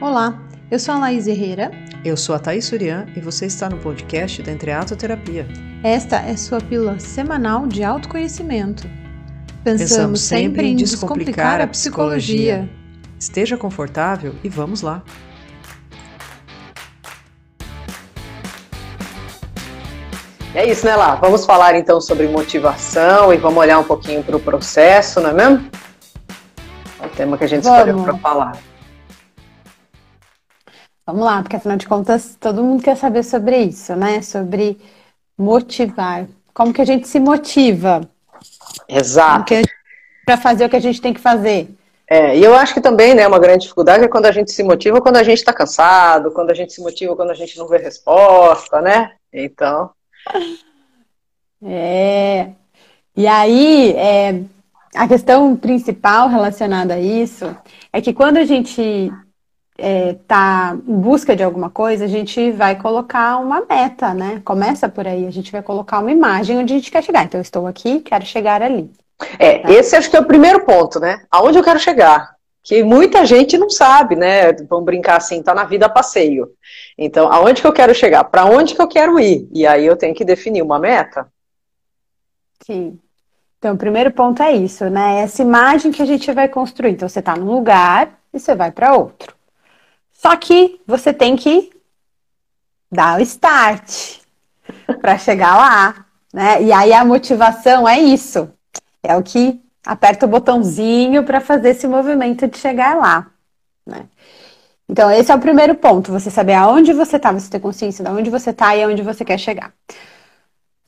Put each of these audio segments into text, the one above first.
Olá, eu sou a Laís Herrera. Eu sou a Thaís Surian e você está no podcast da Entreatoterapia. Esta é sua pílula semanal de autoconhecimento. Pensamos, Pensamos sempre em descomplicar a psicologia. Esteja confortável e vamos lá. É isso, né, Lá? Vamos falar então sobre motivação e vamos olhar um pouquinho para o processo, não é mesmo? É o tema que a gente vamos. escolheu para falar. Vamos lá, porque afinal de contas todo mundo quer saber sobre isso, né? Sobre motivar. Como que a gente se motiva? Exato. Para fazer o que a gente tem que fazer. É, e eu acho que também, né, uma grande dificuldade é quando a gente se motiva quando a gente está cansado, quando a gente se motiva quando a gente não vê resposta, né? Então. É. E aí, é, a questão principal relacionada a isso é que quando a gente está é, em busca de alguma coisa, a gente vai colocar uma meta, né? Começa por aí, a gente vai colocar uma imagem onde a gente quer chegar. Então, eu estou aqui, quero chegar ali. É, tá? esse acho que é o primeiro ponto, né? Aonde eu quero chegar? Que muita gente não sabe, né? Vamos brincar assim, tá na vida a passeio. Então, aonde que eu quero chegar? Para onde que eu quero ir? E aí eu tenho que definir uma meta. Sim. Então, o primeiro ponto é isso, né? Essa imagem que a gente vai construir. Então, você está num lugar e você vai para outro. Só que você tem que dar o start para chegar lá, né? E aí a motivação é isso. É o que aperta o botãozinho para fazer esse movimento de chegar lá, né? Então, esse é o primeiro ponto, você saber aonde você está, você ter consciência de onde você está e aonde você quer chegar.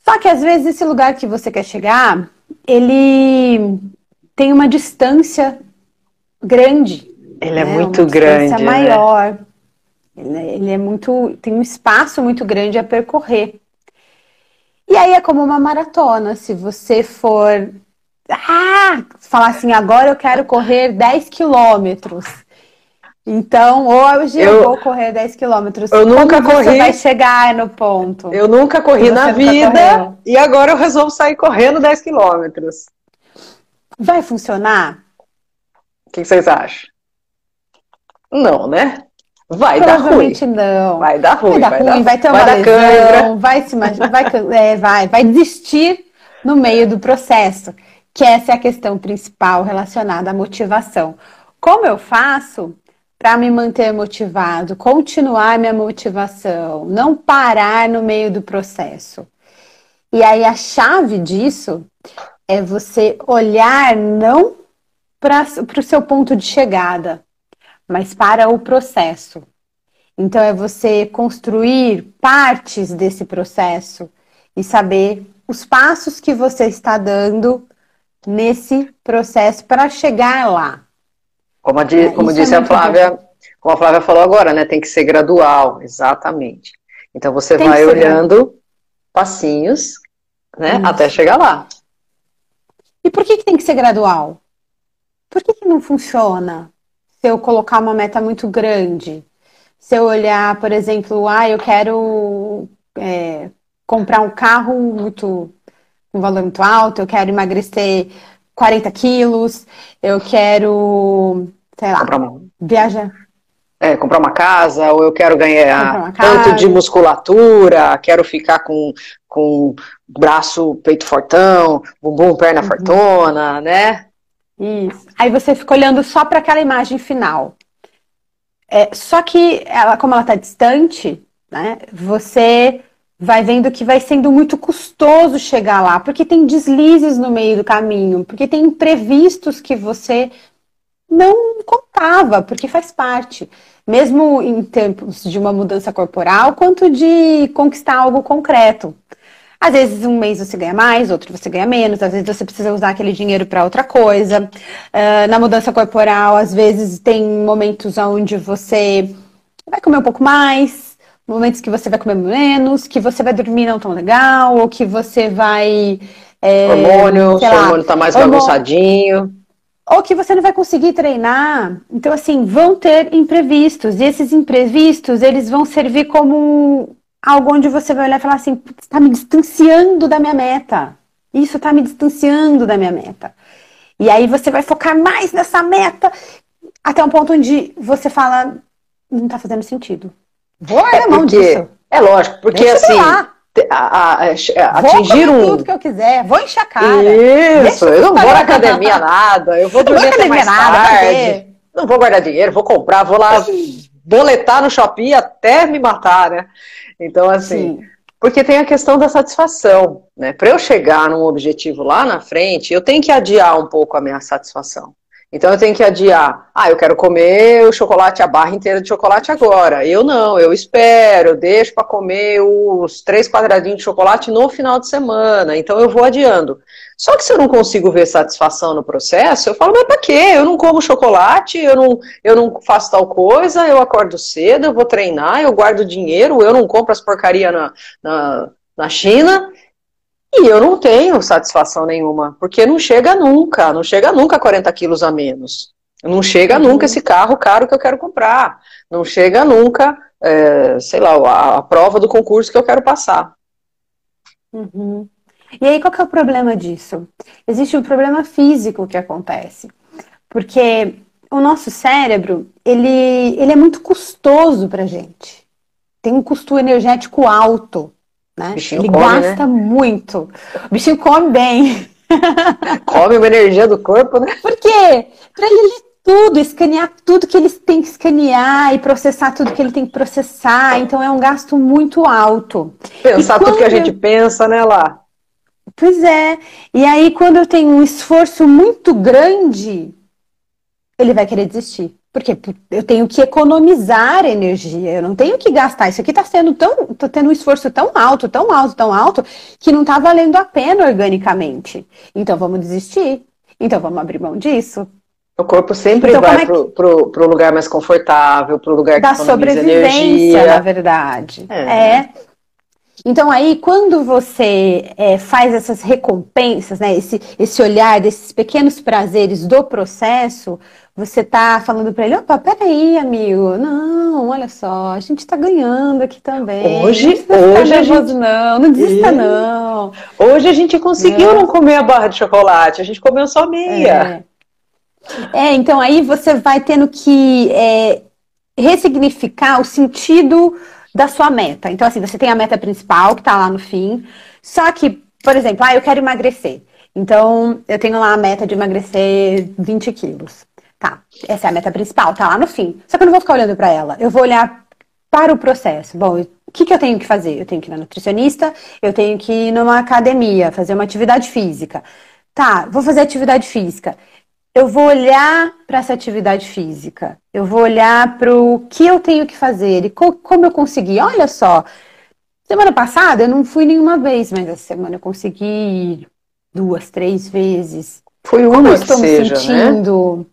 Só que às vezes esse lugar que você quer chegar, ele tem uma distância grande ele é né? muito grande. Né? maior. Né? Ele é muito. tem um espaço muito grande a percorrer. E aí é como uma maratona. Se você for. Ah! Falar assim, agora eu quero correr 10 quilômetros. Então, hoje eu, eu, vou correr 10 quilômetros. Eu nunca corri. Você vai chegar no ponto. Eu nunca corri na vida e agora eu resolvo sair correndo 10 quilômetros. Vai funcionar? O que vocês acham? Não, né? Vai dar ruim. não. Vai dar ruim. Vai dar ruim, vai, vai ter uma vai lesão, vai se vai, é, vai, vai desistir no meio do processo. Que essa é a questão principal relacionada à motivação. Como eu faço para me manter motivado, continuar minha motivação, não parar no meio do processo? E aí a chave disso é você olhar não para o seu ponto de chegada, mas para o processo. Então, é você construir partes desse processo e saber os passos que você está dando nesse processo para chegar lá. Como, a, é, como disse é a Flávia, como a Flávia falou agora, né? Tem que ser gradual, exatamente. Então você tem vai olhando gradual. passinhos, né? Isso. Até chegar lá. E por que, que tem que ser gradual? Por que, que não funciona? Se eu colocar uma meta muito grande, se eu olhar, por exemplo, ah, eu quero é, comprar um carro muito com um valor muito alto, eu quero emagrecer 40 quilos, eu quero, sei lá, uma... viajar. É, comprar uma casa, ou eu quero ganhar tanto de musculatura, quero ficar com, com braço, peito fortão, bumbum, perna uhum. fortuna, né? Isso. Aí você fica olhando só para aquela imagem final. É, só que ela, como ela está distante, né, você vai vendo que vai sendo muito custoso chegar lá, porque tem deslizes no meio do caminho, porque tem imprevistos que você não contava, porque faz parte. Mesmo em tempos de uma mudança corporal, quanto de conquistar algo concreto. Às vezes, um mês você ganha mais, outro você ganha menos, às vezes você precisa usar aquele dinheiro para outra coisa. Uh, na mudança corporal, às vezes tem momentos onde você vai comer um pouco mais, momentos que você vai comer menos, que você vai dormir não tão legal, ou que você vai. É, hormônio, seu hormônio tá mais bagunçadinho. Ou que você não vai conseguir treinar. Então, assim, vão ter imprevistos. E esses imprevistos, eles vão servir como algo onde você vai olhar e falar assim, está me distanciando da minha meta. Isso está me distanciando da minha meta. E aí você vai focar mais nessa meta até um ponto onde você fala, não tá fazendo sentido. Vou é mão disso. É lógico, porque Deixa assim, a, a, a, atingir vou um. tudo que eu quiser, vou encher a cara. Isso, eu não vou na academia nada, eu vou dormir até mais nada, tarde. Não vou guardar dinheiro, vou comprar, vou lá boletar no shopping até me matar, né? Então, assim, Sim. porque tem a questão da satisfação, né? Para eu chegar num objetivo lá na frente, eu tenho que adiar um pouco a minha satisfação. Então eu tenho que adiar. Ah, eu quero comer o chocolate, a barra inteira de chocolate agora. Eu não, eu espero, eu deixo para comer os três quadradinhos de chocolate no final de semana. Então eu vou adiando. Só que se eu não consigo ver satisfação no processo, eu falo, mas para quê? Eu não como chocolate, eu não, eu não faço tal coisa, eu acordo cedo, eu vou treinar, eu guardo dinheiro, eu não compro as porcaria na, na, na China. E eu não tenho satisfação nenhuma, porque não chega nunca, não chega nunca 40 quilos a menos. Não chega uhum. nunca esse carro caro que eu quero comprar. Não chega nunca, é, sei lá, a, a, prova do concurso que eu quero passar. Uhum. E aí, qual que é o problema disso? Existe um problema físico que acontece. Porque o nosso cérebro, ele, ele é muito custoso pra gente. Tem um custo energético alto. Né? Ele come, gasta né? muito. O bichinho come bem. come uma energia do corpo, né? Por quê? Para ele tudo, escanear tudo que eles têm que escanear e processar tudo que ele tem que processar. Então é um gasto muito alto. Pensar tudo que a gente pensa, né, lá? Pois é. E aí, quando eu tenho um esforço muito grande, ele vai querer desistir. Porque eu tenho que economizar energia, eu não tenho que gastar. Isso aqui está sendo tão. tô tendo um esforço tão alto, tão alto, tão alto, que não está valendo a pena organicamente. Então vamos desistir. Então vamos abrir mão disso. O corpo sempre então, vai é que... pro, pro, lugar mais confortável, pro lugar que da sobrevivência, energia. na verdade. É. é. Então aí, quando você é, faz essas recompensas, né, esse, esse olhar desses pequenos prazeres do processo, você tá falando para ele, opa, peraí, amigo, não, olha só, a gente tá ganhando aqui também. Hoje, não hoje a gente... não, não desista não. Hoje a gente conseguiu é. não comer a barra de chocolate, a gente comeu só meia. É, é então aí você vai tendo que é, ressignificar o sentido da sua meta. Então assim, você tem a meta principal que tá lá no fim, só que, por exemplo, ah, eu quero emagrecer. Então, eu tenho lá a meta de emagrecer 20 quilos. Tá, essa é a meta principal, tá lá no fim. Só que eu não vou ficar olhando para ela. Eu vou olhar para o processo. Bom, o que, que eu tenho que fazer? Eu tenho que ir na nutricionista, eu tenho que ir numa academia, fazer uma atividade física. Tá, vou fazer atividade física. Eu vou olhar para essa atividade física. Eu vou olhar para o que eu tenho que fazer e co como eu consegui. Olha só, semana passada eu não fui nenhuma vez, mas essa semana eu consegui ir duas, três vezes. Foi uma como eu estou me né? sentindo? Né?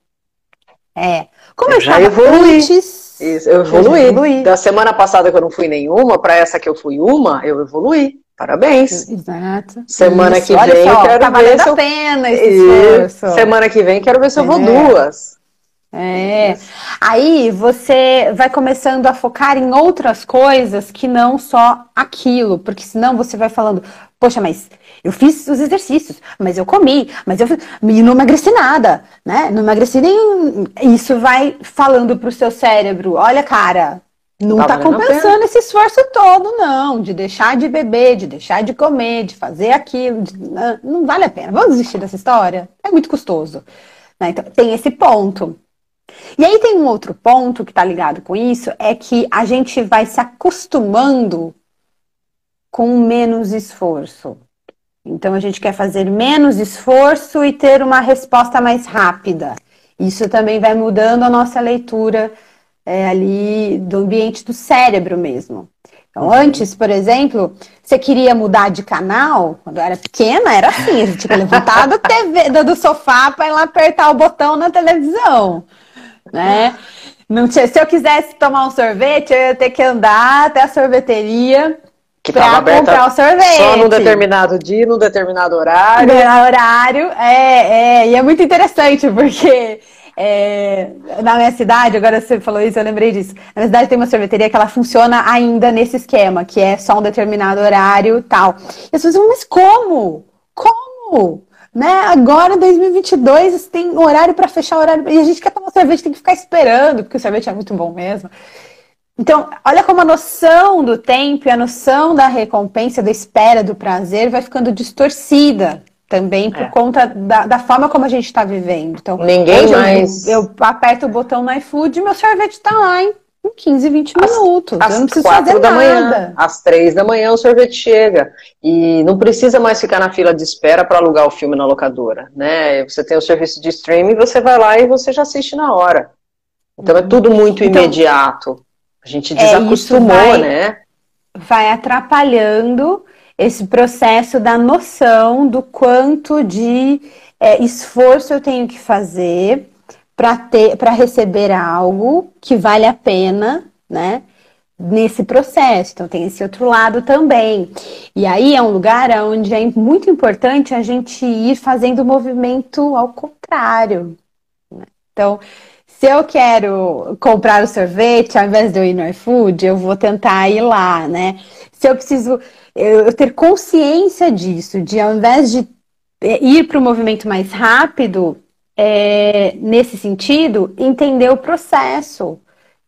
É. Como eu, eu já evolui. Antes, Isso, eu evoluí. evoluí. Da semana passada que eu não fui nenhuma, para essa que eu fui uma, eu evoluí. Parabéns. Exato. Semana Isso. que Olha vem só, quero tá ver se eu... a pena esse esforço. Semana que vem quero ver se eu vou é. duas. É. Aí você vai começando a focar em outras coisas que não só aquilo, porque senão você vai falando, poxa, mas eu fiz os exercícios, mas eu comi, mas eu e não emagreci nada, né? Não emagreci nenhum. Isso vai falando pro seu cérebro, olha, cara, não tá, tá compensando esse esforço todo, não, de deixar de beber, de deixar de comer, de fazer aquilo, de... não vale a pena. Vamos desistir dessa história? É muito custoso. Né? Então, tem esse ponto. E aí tem um outro ponto que está ligado com isso, é que a gente vai se acostumando com menos esforço. Então a gente quer fazer menos esforço e ter uma resposta mais rápida. Isso também vai mudando a nossa leitura é, ali do ambiente do cérebro mesmo. Então, uhum. antes, por exemplo, você queria mudar de canal, quando eu era pequena, era assim, a gente tinha que levantar do, TV, do sofá para ir lá apertar o botão na televisão, né? Não tinha, se eu quisesse tomar um sorvete, eu ia ter que andar até a sorveteria que estava aberta o sorvete. só num determinado dia, num determinado horário. Horário, é, é, e é muito interessante, porque é, na minha cidade, agora você falou isso, eu lembrei disso. Na minha cidade tem uma sorveteria que ela funciona ainda nesse esquema, que é só um determinado horário tal. E as pessoas falam, mas como? Como? né? Agora, em 2022, tem horário para fechar o horário. E a gente quer tomar sorvete, tem que ficar esperando, porque o sorvete é muito bom mesmo. Então, olha como a noção do tempo e a noção da recompensa, da espera, do prazer vai ficando distorcida também por é. conta da, da, forma como a gente está vivendo. Então, ninguém mais. Eu, eu, aperto o botão no iFood e meu sorvete está lá em 15, 20 minutos. Às, eu não preciso fazer da nada. manhã, às três da manhã o sorvete chega. E não precisa mais ficar na fila de espera para alugar o filme na locadora. Né? Você tem o serviço de streaming, você vai lá e você já assiste na hora. Então é tudo muito então, imediato. A gente é, desacostumou, é, vai, né? Vai atrapalhando esse processo da noção do quanto de é, esforço eu tenho que fazer para receber algo que vale a pena, né? Nesse processo. Então tem esse outro lado também. E aí é um lugar onde é muito importante a gente ir fazendo o movimento ao contrário. Né? Então, se eu quero comprar o sorvete, ao invés de eu ir no iFood, eu vou tentar ir lá, né? Se eu preciso eu, ter consciência disso, de ao invés de é, ir para o movimento mais rápido, é, nesse sentido, entender o processo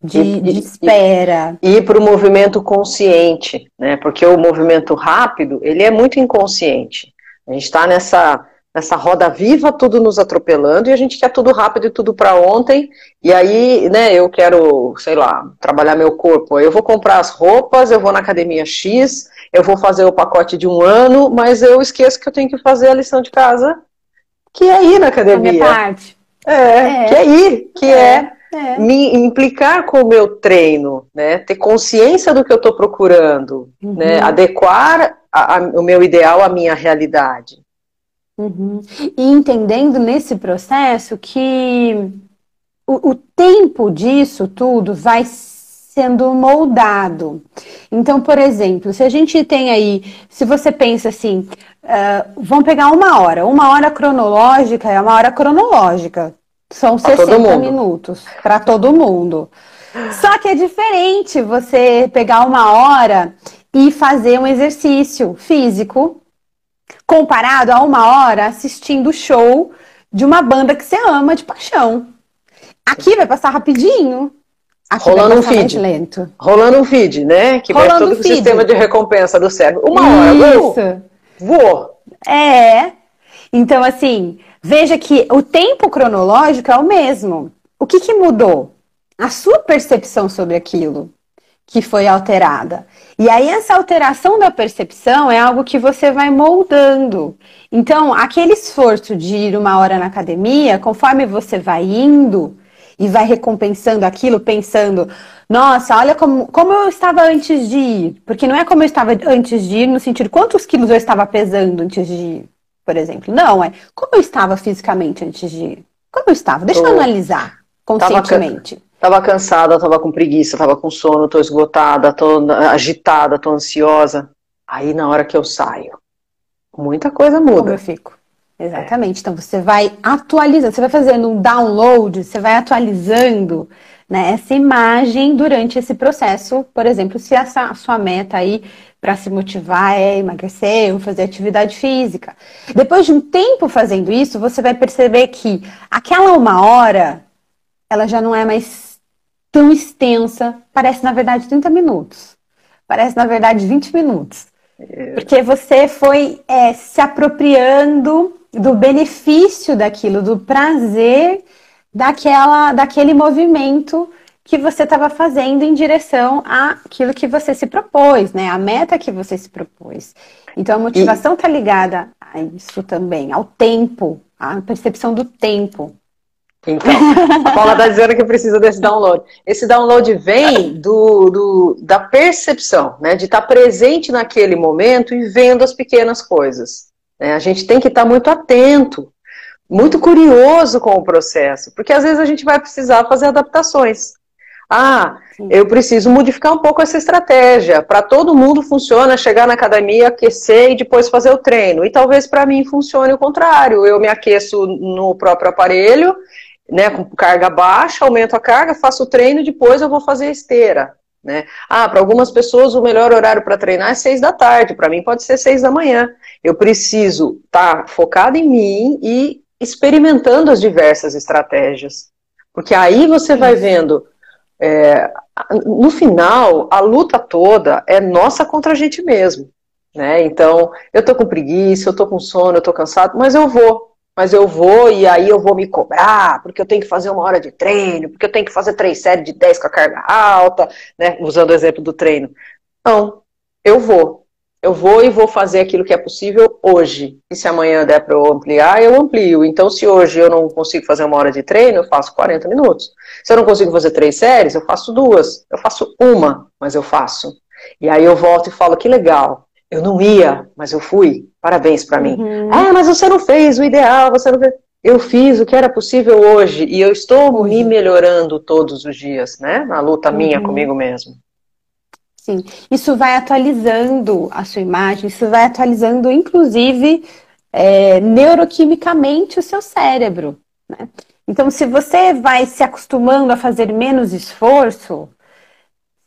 de, de espera. E ir para o movimento consciente, né? Porque o movimento rápido, ele é muito inconsciente. A gente está nessa nessa roda viva, tudo nos atropelando, e a gente quer tudo rápido e tudo para ontem, e aí, né, eu quero, sei lá, trabalhar meu corpo, eu vou comprar as roupas, eu vou na academia X, eu vou fazer o pacote de um ano, mas eu esqueço que eu tenho que fazer a lição de casa, que é ir na academia. Minha parte. É, é, que é ir, que é, é, é, me implicar com o meu treino, né? Ter consciência do que eu estou procurando, uhum. né? Adequar a, a, o meu ideal à minha realidade. Uhum. E entendendo nesse processo que o, o tempo disso tudo vai sendo moldado. Então, por exemplo, se a gente tem aí, se você pensa assim, uh, vamos pegar uma hora, uma hora cronológica é uma hora cronológica, são pra 60 minutos para todo mundo. Só que é diferente você pegar uma hora e fazer um exercício físico comparado a uma hora assistindo o show de uma banda que você ama de paixão. Aqui vai passar rapidinho, Aqui rolando um feed. Lento. Rolando um feed, né? Que rolando vai todo o sistema de recompensa do cérebro. Uma Isso. hora. Voou. É. Então, assim, veja que o tempo cronológico é o mesmo. O que, que mudou? A sua percepção sobre aquilo que foi alterada. E aí, essa alteração da percepção é algo que você vai moldando. Então, aquele esforço de ir uma hora na academia, conforme você vai indo, e vai recompensando aquilo, pensando, nossa, olha como, como eu estava antes de ir. Porque não é como eu estava antes de ir, no sentido quantos quilos eu estava pesando antes de ir, por exemplo. Não, é como eu estava fisicamente antes de ir. Como eu estava? Deixa eu analisar conscientemente. Tava cansada, tava com preguiça, tava com sono, tô esgotada, tô agitada, tô ansiosa. Aí na hora que eu saio, muita coisa muda. Como eu fico? Exatamente. Então você vai atualizando, você vai fazendo um download, você vai atualizando né, essa imagem durante esse processo. Por exemplo, se essa a sua meta aí para se motivar é emagrecer ou fazer atividade física. Depois de um tempo fazendo isso, você vai perceber que aquela uma hora ela já não é mais tão extensa, parece na verdade 30 minutos. Parece na verdade 20 minutos. É. Porque você foi é, se apropriando do benefício daquilo, do prazer daquela, daquele movimento que você estava fazendo em direção àquilo que você se propôs, né? A meta que você se propôs. Então a motivação está ligada a isso também, ao tempo, à percepção do tempo. Então, a Paula está dizendo que precisa desse download. Esse download vem do, do da percepção, né? De estar tá presente naquele momento e vendo as pequenas coisas. Né? A gente tem que estar muito atento, muito curioso com o processo, porque às vezes a gente vai precisar fazer adaptações. Ah, eu preciso modificar um pouco essa estratégia. Para todo mundo funciona chegar na academia, aquecer e depois fazer o treino. E talvez para mim funcione o contrário. Eu me aqueço no próprio aparelho, né, com carga baixa, aumento a carga, faço o treino e depois eu vou fazer a esteira. Né? Ah, para algumas pessoas o melhor horário para treinar é seis da tarde, para mim pode ser seis da manhã. Eu preciso estar tá focado em mim e experimentando as diversas estratégias. Porque aí você vai vendo. É, no final, a luta toda é nossa contra a gente mesmo. Né? Então, eu tô com preguiça, eu tô com sono, eu tô cansado, mas eu vou. Mas eu vou e aí eu vou me cobrar, porque eu tenho que fazer uma hora de treino, porque eu tenho que fazer três séries de 10 com a carga alta, né? Usando o exemplo do treino. Não, eu vou. Eu vou e vou fazer aquilo que é possível hoje. E se amanhã der para eu ampliar, eu amplio. Então, se hoje eu não consigo fazer uma hora de treino, eu faço 40 minutos. Se eu não consigo fazer três séries, eu faço duas. Eu faço uma, mas eu faço. E aí eu volto e falo, que legal. Eu não ia, mas eu fui. Parabéns para mim. Uhum. Ah, mas você não fez o ideal, você não fez. Eu fiz o que era possível hoje e eu estou uhum. me melhorando todos os dias, né? Na luta uhum. minha comigo mesmo. Sim, isso vai atualizando a sua imagem, isso vai atualizando, inclusive, é, neuroquimicamente o seu cérebro. Né? Então, se você vai se acostumando a fazer menos esforço,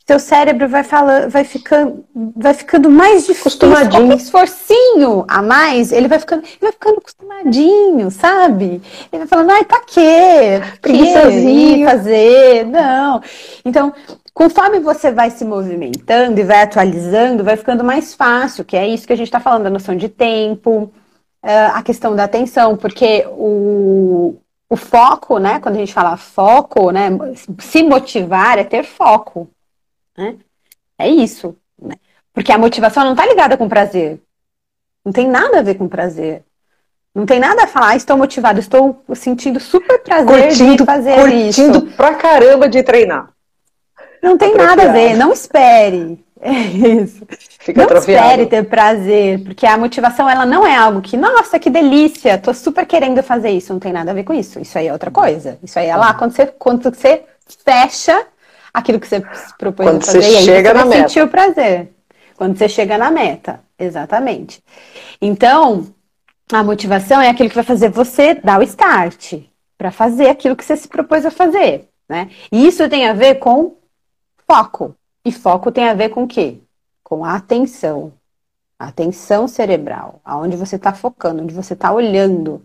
seu cérebro vai falando, vai ficando, vai ficando mais difícil. Qualquer esforcinho a mais, ele vai ficando, ele vai ficando acostumadinho, sabe? Ele vai falando, ai, pra quê? Preguiçosinho fazer? Não. Então, conforme você vai se movimentando e vai atualizando, vai ficando mais fácil, que é isso que a gente está falando, a noção de tempo, eh, a questão da atenção, porque o, o foco, né? Quando a gente fala foco, né? Se motivar é ter foco. Né? É isso. Né? Porque a motivação não está ligada com prazer. Não tem nada a ver com prazer. Não tem nada a falar, ah, estou motivado, estou sentindo super prazer curtindo, de fazer curtindo isso. Curtindo pra caramba de treinar. Não tem nada a ver, não espere. É isso. Fica não atrofiado. espere ter prazer, porque a motivação ela não é algo que, nossa, que delícia, tô super querendo fazer isso. Não tem nada a ver com isso. Isso aí é outra coisa. Isso aí é lá quando você, quando você fecha aquilo que você se propôs Quando a fazer. Você e aí chega você na vai meta. sentir o prazer. Quando você chega na meta. Exatamente. Então, a motivação é aquilo que vai fazer você dar o start para fazer aquilo que você se propôs a fazer. Né? E isso tem a ver com foco. E foco tem a ver com o quê? Com a atenção. A atenção cerebral. Aonde você está focando, onde você está olhando.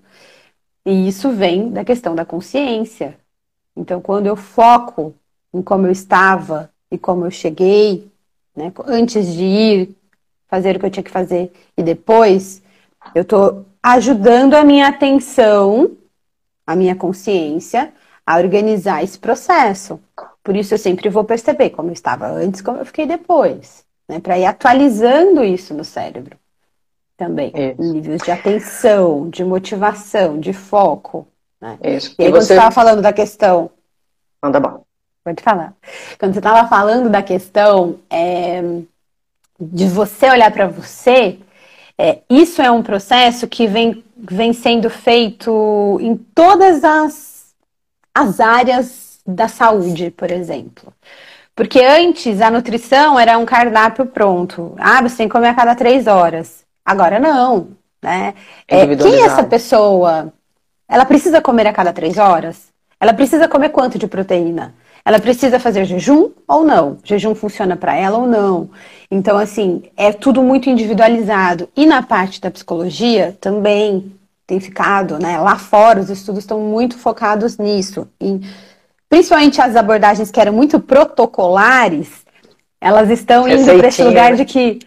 E isso vem da questão da consciência. Então, quando eu foco em como eu estava e como eu cheguei, né? Antes de ir fazer o que eu tinha que fazer e depois, eu estou ajudando a minha atenção, a minha consciência, a organizar esse processo. Por isso eu sempre vou perceber como eu estava antes, como eu fiquei depois, né? Para ir atualizando isso no cérebro também, isso. níveis de atenção, de motivação, de foco. Né? Isso. E aí, e quando você estava falando da questão. Manda bom. Pode falar. Quando você estava falando da questão é, de você olhar para você, é, isso é um processo que vem, vem sendo feito em todas as, as áreas da saúde, por exemplo. Porque antes a nutrição era um cardápio pronto. Ah, você tem que comer a cada três horas. Agora não. Né? É, quem é essa pessoa? Ela precisa comer a cada três horas? Ela precisa comer quanto de proteína? Ela precisa fazer jejum ou não? Jejum funciona para ela ou não? Então, assim, é tudo muito individualizado. E na parte da psicologia também tem ficado, né? Lá fora, os estudos estão muito focados nisso. E, principalmente as abordagens que eram muito protocolares, elas estão indo para esse lugar de que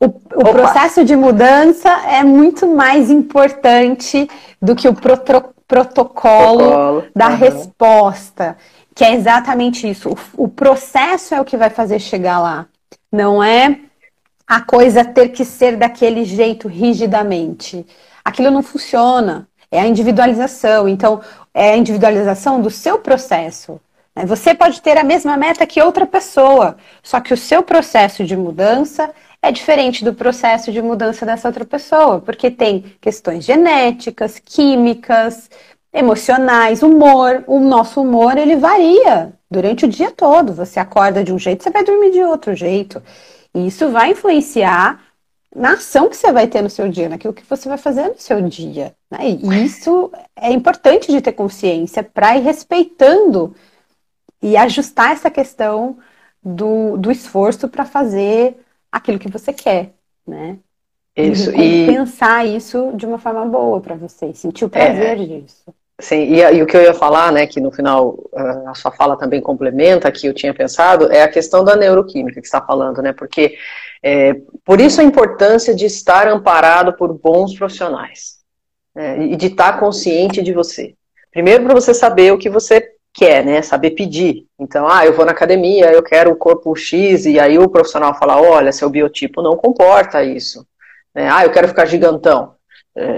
o, o processo de mudança é muito mais importante do que o protocolo, protocolo da uhum. resposta que é exatamente isso. O, o processo é o que vai fazer chegar lá. Não é a coisa ter que ser daquele jeito rigidamente. Aquilo não funciona. É a individualização. Então, é a individualização do seu processo. Né? Você pode ter a mesma meta que outra pessoa, só que o seu processo de mudança é diferente do processo de mudança dessa outra pessoa, porque tem questões genéticas, químicas, emocionais, humor. O nosso humor, ele varia durante o dia todo. Você acorda de um jeito, você vai dormir de outro jeito. E isso vai influenciar na ação que você vai ter no seu dia, naquilo que você vai fazer no seu dia. Né? E isso é importante de ter consciência para ir respeitando e ajustar essa questão do, do esforço para fazer aquilo que você quer, né? Isso. E pensar isso de uma forma boa para você, sentir o prazer é, disso. Sim, e, e, o que eu ia falar, né, que no final a sua fala também complementa, que eu tinha pensado, é a questão da neuroquímica que está falando, né, porque é, por isso a importância de estar amparado por bons profissionais né, e de estar consciente de você. Primeiro para você saber o que você quer, né, saber pedir. Então, ah, eu vou na academia, eu quero o corpo X, e aí o profissional fala, olha, seu biotipo não comporta isso. Né, ah, eu quero ficar gigantão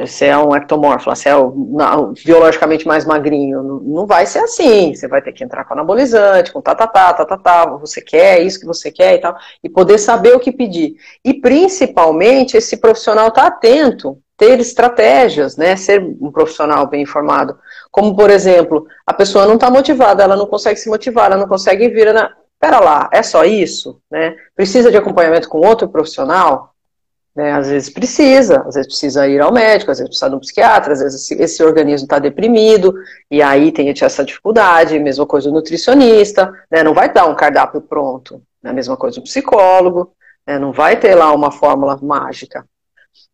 você é um ectomorfo, você é não, biologicamente mais magrinho, não, vai ser assim, você vai ter que entrar com anabolizante, com tá, tá, tá, tá, tá, tá, você quer, isso que você quer e tal, e poder saber o que pedir. E principalmente esse profissional estar tá atento, ter estratégias, né, ser um profissional bem informado. Como, por exemplo, a pessoa não está motivada, ela não consegue se motivar, ela não consegue vir na... Pera lá, é só isso? Né? Precisa de acompanhamento com outro profissional? Né? Às vezes precisa, às vezes precisa ir ao médico, às vezes precisa de um psiquiatra, às vezes esse, esse organismo está deprimido, e aí tem essa dificuldade, mesma coisa o nutricionista, né? não vai dar um cardápio pronto, né? mesma coisa o psicólogo, né? não vai ter lá uma fórmula mágica.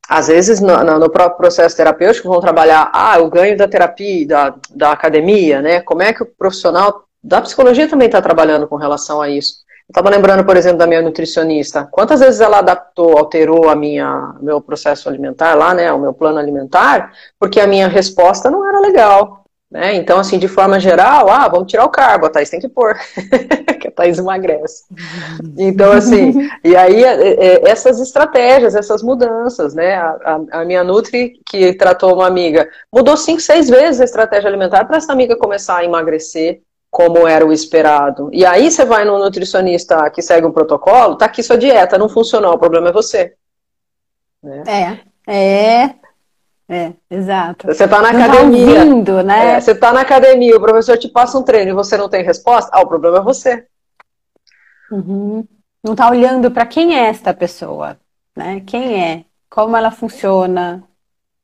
Às vezes, no, no, próprio processo terapêutico, vão trabalhar, ah, o ganho da terapia, da, da academia, né? Como é que o profissional da psicologia também está trabalhando com relação a isso? Estava lembrando, por exemplo, da minha nutricionista. Quantas vezes ela adaptou, alterou a minha meu processo alimentar lá, né, o meu plano alimentar, porque a minha resposta não era legal. Né? Então, assim, de forma geral, ah, vamos tirar o carbo, a Thaís tem que pôr, que a Thaís emagrece. Então, assim, e aí é, é, essas estratégias, essas mudanças, né? A, a, minha Nutri, que tratou uma amiga, mudou cinco, seis vezes a estratégia alimentar para essa amiga começar a emagrecer como era o esperado. E aí você vai no nutricionista que segue um protocolo, tá aqui sua dieta, não funcionou, o problema é você. Né? É, é, é, exato. Você tá na não tá academia. Tá ouvindo, né? É, você tá na academia, o professor te passa um treino e você não tem resposta, ah, o problema é você. Uhum. Não tá olhando para quem é esta pessoa, né? Quem é? Como ela funciona?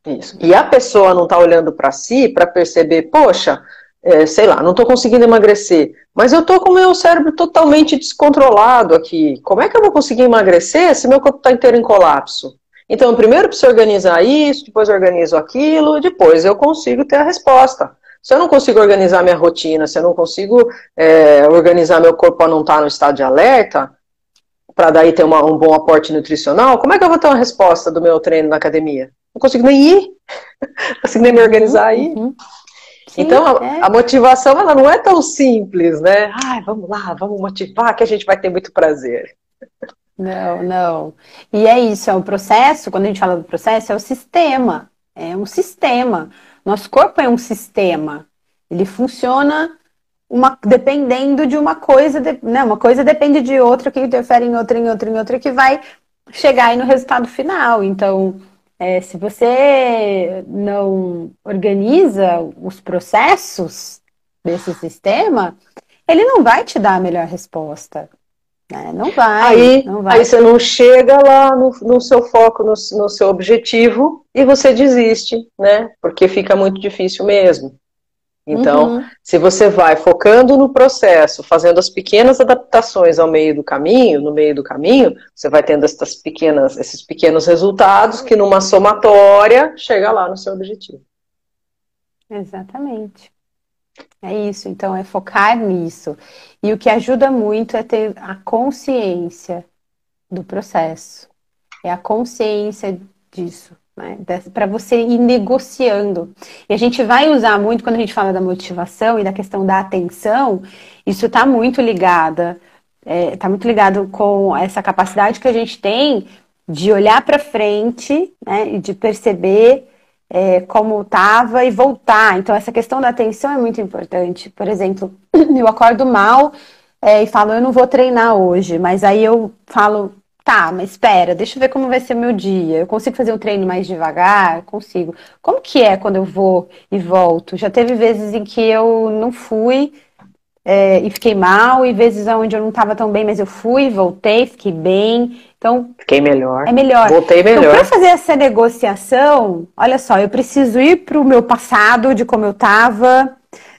Isso. E a pessoa não tá olhando para si para perceber, poxa, é, sei lá, não estou conseguindo emagrecer, mas eu estou com o meu cérebro totalmente descontrolado aqui. Como é que eu vou conseguir emagrecer se meu corpo está inteiro em colapso? Então, primeiro preciso organizar isso, depois organizo aquilo, depois eu consigo ter a resposta. Se eu não consigo organizar minha rotina, se eu não consigo é, organizar meu corpo para não estar tá no estado de alerta, para daí ter uma, um bom aporte nutricional, como é que eu vou ter uma resposta do meu treino na academia? Não consigo nem ir, não consigo nem me organizar aí. Uhum. Sim, então, a, é. a, motivação ela não é tão simples, né? Ai, vamos lá, vamos motivar que a gente vai ter muito prazer. Não, não. E é isso, é o processo, quando a gente fala do processo, é o sistema. É um sistema. Nosso corpo é um sistema. Ele funciona uma, dependendo de uma coisa, de, né? Uma coisa depende de outra, que interfere em outra, em outra, em outra, que vai chegar aí no resultado final. Então, é, se você não organiza os processos desse sistema, ele não vai te dar a melhor resposta. Né? Não vai. Aí, não vai. aí você não chega lá no, no seu foco, no, no seu objetivo, e você desiste, né? Porque fica muito difícil mesmo. Então, uhum. se você vai focando no processo, fazendo as pequenas adaptações ao meio do caminho, no meio do caminho, você vai tendo essas pequenas, esses pequenos resultados que numa somatória chega lá no seu objetivo. Exatamente. É isso, então é focar nisso. E o que ajuda muito é ter a consciência do processo. É a consciência disso né? Para você ir negociando. E a gente vai usar muito quando a gente fala da motivação e da questão da atenção, isso está muito ligada, está é, tá muito ligado com essa capacidade que a gente tem de olhar para frente né, e de perceber é, como estava e voltar. Então, essa questão da atenção é muito importante. Por exemplo, eu acordo mal é, e falo, eu não vou treinar hoje, mas aí eu falo, Tá, mas espera, deixa eu ver como vai ser meu dia. Eu consigo fazer um treino mais devagar? Consigo. Como que é quando eu vou e volto? Já teve vezes em que eu não fui é, e fiquei mal, e vezes onde eu não estava tão bem, mas eu fui, voltei, fiquei bem. Então. Fiquei melhor. É melhor. Voltei então, melhor. Então, para fazer essa negociação, olha só, eu preciso ir para o meu passado, de como eu estava,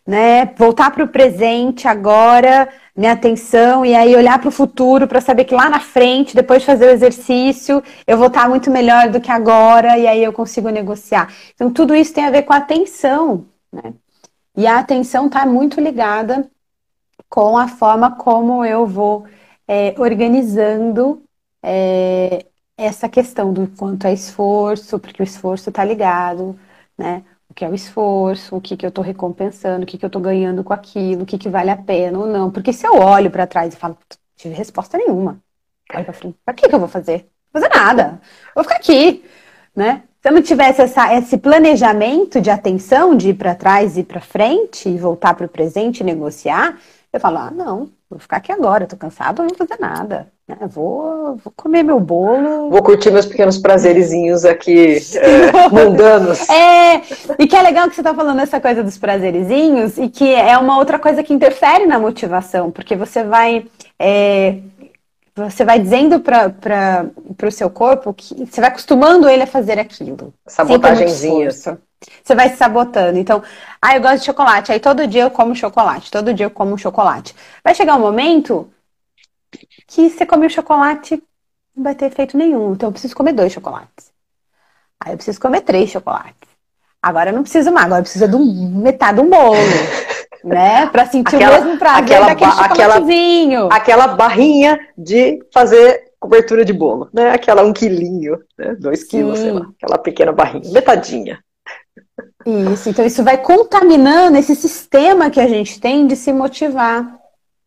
né? Voltar para o presente agora minha atenção e aí olhar para o futuro para saber que lá na frente, depois de fazer o exercício, eu vou estar muito melhor do que agora e aí eu consigo negociar. Então, tudo isso tem a ver com a atenção, né? E a atenção está muito ligada com a forma como eu vou é, organizando é, essa questão do quanto é esforço, porque o esforço está ligado, né? O que é o esforço, o que, que eu estou recompensando, o que, que eu estou ganhando com aquilo, o que, que vale a pena ou não. Porque se eu olho para trás e falo, tive resposta nenhuma, olho para frente, para que, que eu vou fazer? Vou fazer nada, vou ficar aqui, né? Se eu não tivesse essa, esse planejamento de atenção, de ir para trás e para frente, e voltar para o presente e negociar, eu falo, ah, não, vou ficar aqui agora, estou cansado, não vou fazer nada. Né? Vou, vou comer meu bolo. Vou curtir meus pequenos prazerezinhos aqui, é, mundanos. É, e que é legal que você está falando essa coisa dos prazerezinhos, e que é uma outra coisa que interfere na motivação, porque você vai. É, você vai dizendo para o seu corpo que você vai acostumando ele a fazer aquilo. Sabotagenzinha. Você vai se sabotando. Então, ah, eu gosto de chocolate. Aí todo dia eu como chocolate. Todo dia eu como chocolate. Vai chegar um momento que você come o chocolate não vai ter efeito nenhum. Então eu preciso comer dois chocolates. Aí eu preciso comer três chocolates. Agora eu não preciso mais, agora eu preciso de um, metade de um bolo. né? Pra sentir aquela, o mesmo prazer aquela, daquele chocolatezinho. Aquela, aquela barrinha de fazer cobertura de bolo, né? Aquela um quilinho, né? Dois quilos, sei lá. Aquela pequena barrinha, metadinha. Isso, então isso vai contaminando esse sistema que a gente tem de se motivar.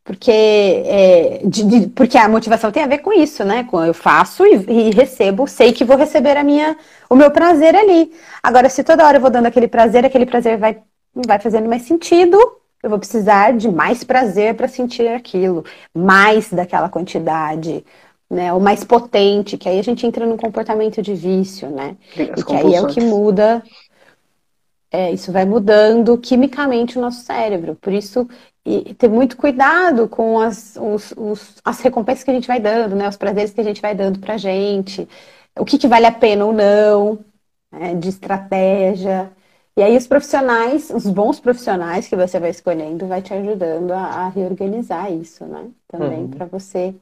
Porque, é, de, de, porque a motivação tem a ver com isso, né? Eu faço e, e, recebo, sei que vou receber a minha, o meu prazer ali. Agora, se toda hora eu vou dando aquele prazer, aquele prazer vai, não vai fazendo mais sentido, eu vou precisar de mais prazer para sentir aquilo, mais daquela quantidade, né? O mais potente, que aí a gente entra num comportamento de vício, né? As e que aí é o que muda é, isso vai mudando quimicamente o nosso cérebro. Por isso, e ter muito cuidado com as, os, os, as recompensas que a gente vai dando, né? Os prazeres que a gente vai dando pra gente, o que, que vale a pena ou não, né? de estratégia. E aí os profissionais, os bons profissionais que você vai escolhendo, vai te ajudando a, a reorganizar isso, né? Também uhum. para você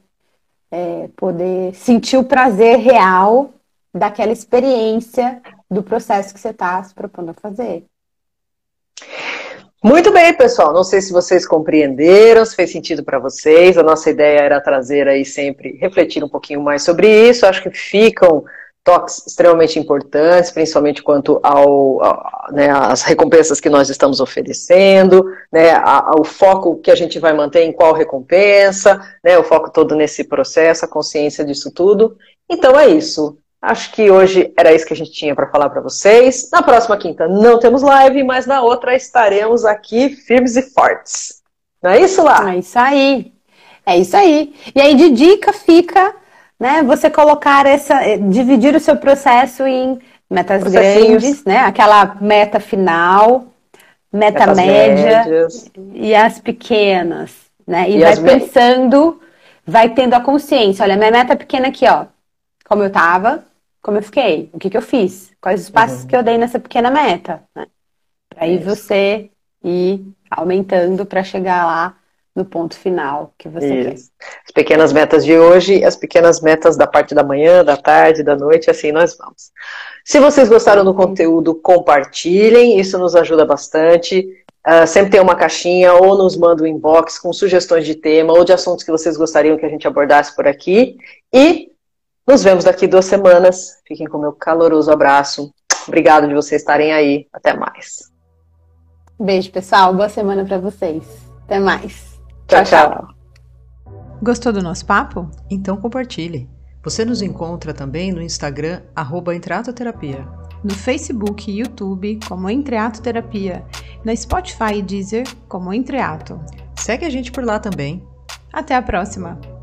é, poder sentir o prazer real daquela experiência do processo que você está se propondo a fazer. Muito bem, pessoal. Não sei se vocês compreenderam, se fez sentido para vocês. A nossa ideia era trazer aí sempre, refletir um pouquinho mais sobre isso. Acho que ficam toques extremamente importantes, principalmente quanto ao, ao né, as recompensas que nós estamos oferecendo, né, ao foco que a gente vai manter em qual recompensa, né, o foco todo nesse processo, a consciência disso tudo. Então é isso. Acho que hoje era isso que a gente tinha para falar para vocês. Na próxima quinta não temos live, mas na outra estaremos aqui firmes e fortes. Não é isso lá? É isso aí. É isso aí. E aí de dica fica, né, você colocar essa, eh, dividir o seu processo em metas grandes, né, aquela meta final, meta metas média médias. e as pequenas, né? E, e vai pensando, vai tendo a consciência. Olha, minha meta pequena aqui, ó, como eu tava, como eu fiquei, o que, que eu fiz, quais os passos uhum. que eu dei nessa pequena meta, né? Para aí você ir aumentando para chegar lá no ponto final que você Isso. quer. As pequenas metas de hoje, as pequenas metas da parte da manhã, da tarde, da noite, assim nós vamos. Se vocês gostaram do conteúdo, compartilhem, isso nos ajuda bastante. Uh, sempre tem uma caixinha ou nos manda um inbox com sugestões de tema ou de assuntos que vocês gostariam que a gente abordasse por aqui. E nos vemos daqui duas semanas. Fiquem com meu caloroso abraço. Obrigado de vocês estarem aí. Até mais. Beijo, pessoal. Boa semana para vocês. Até mais. tchau. tchau. tchau. Gostou do nosso papo? Então compartilhe. Você nos encontra também no Instagram, arroba Entreatoterapia. No Facebook e YouTube, como Entreato Terapia. Na Spotify e Deezer, como Entreato. Segue a gente por lá também. Até a próxima!